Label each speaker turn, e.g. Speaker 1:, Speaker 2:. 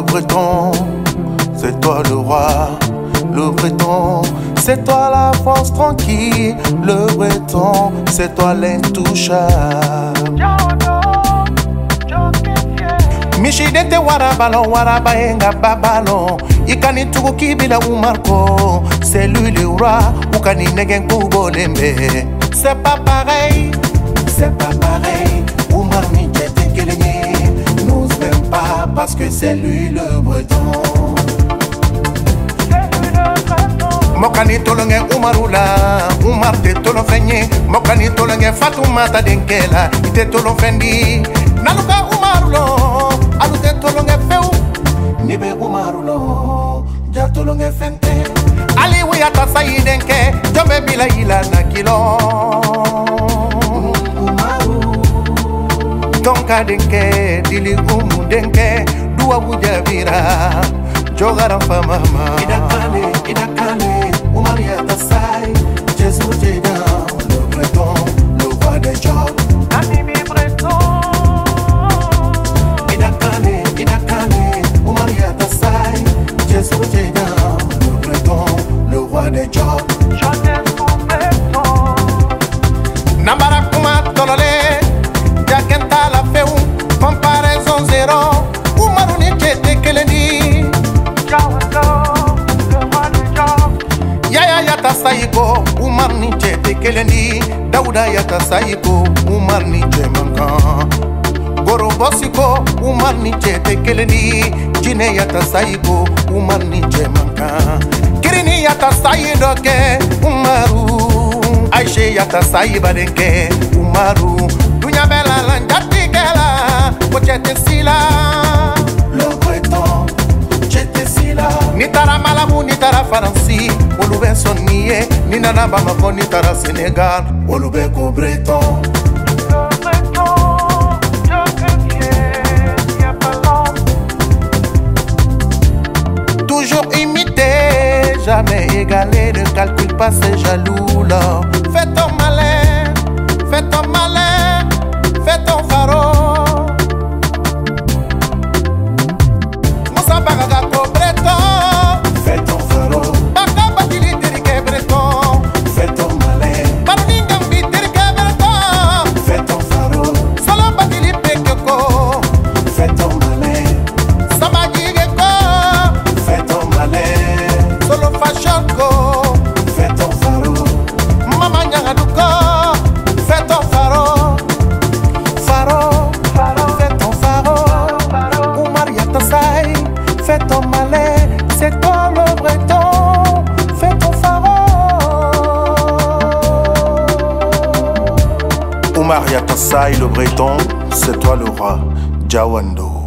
Speaker 1: le breton, c'est toi le roi, le breton, c'est toi la force tranquille, le breton, c'est toi l'intouchable. mishidente warabalo warabaenga babalo ikani tugu kibila umarko. C'est lui le roi ukani negen kubolembe c'est pas pareil c'est pas pareil parce que c'est lui le breton. Mokani tolonge umarula umar tɛ tolon fɛn ye mokani tolonge fatumata denkɛ la i tɛ tolon fɛn di nalu ka umaru lɔ alu tɛ tolonge fewu ni be umaru lɔ ja tolonge fɛn tɛ ali wuyata sayi denkɛ jɔn bɛ bila i la nakilɔn tonka denke dili umu denke duwawu jabira jogara famama idakale idakale umariyata sai jésus jédan le breton le roi des jobs
Speaker 2: Animi Breton,
Speaker 1: idakale idakale umariyata sai jésus jédan le breton le roi des jobs kelen ni dawuda yata sayi ko umar ni cɛman kan gorobɔsi ko umar ni cɛ tɛ kelen ni jinɛ yata sayi ko umar ni cɛman kan kirini yata sayi dɔ kɛ umaru. Ayise yata sayi baden kɛ umaru. Duɲa bɛ la la njatigɛ la ko cɛ tɛ si la n'i taara malamu n'i taara faransi. Olu bɛ sɔn ni ye ni nana bamakɔ ni tara senegal. Olu bɛ ko
Speaker 2: pas
Speaker 1: toujours imité jamais égalé ne calcule pas ses jaloux là fais ton malin C'est toi le breton fais ton pharaon. Oumar Yatasai le breton C'est toi le roi Jawando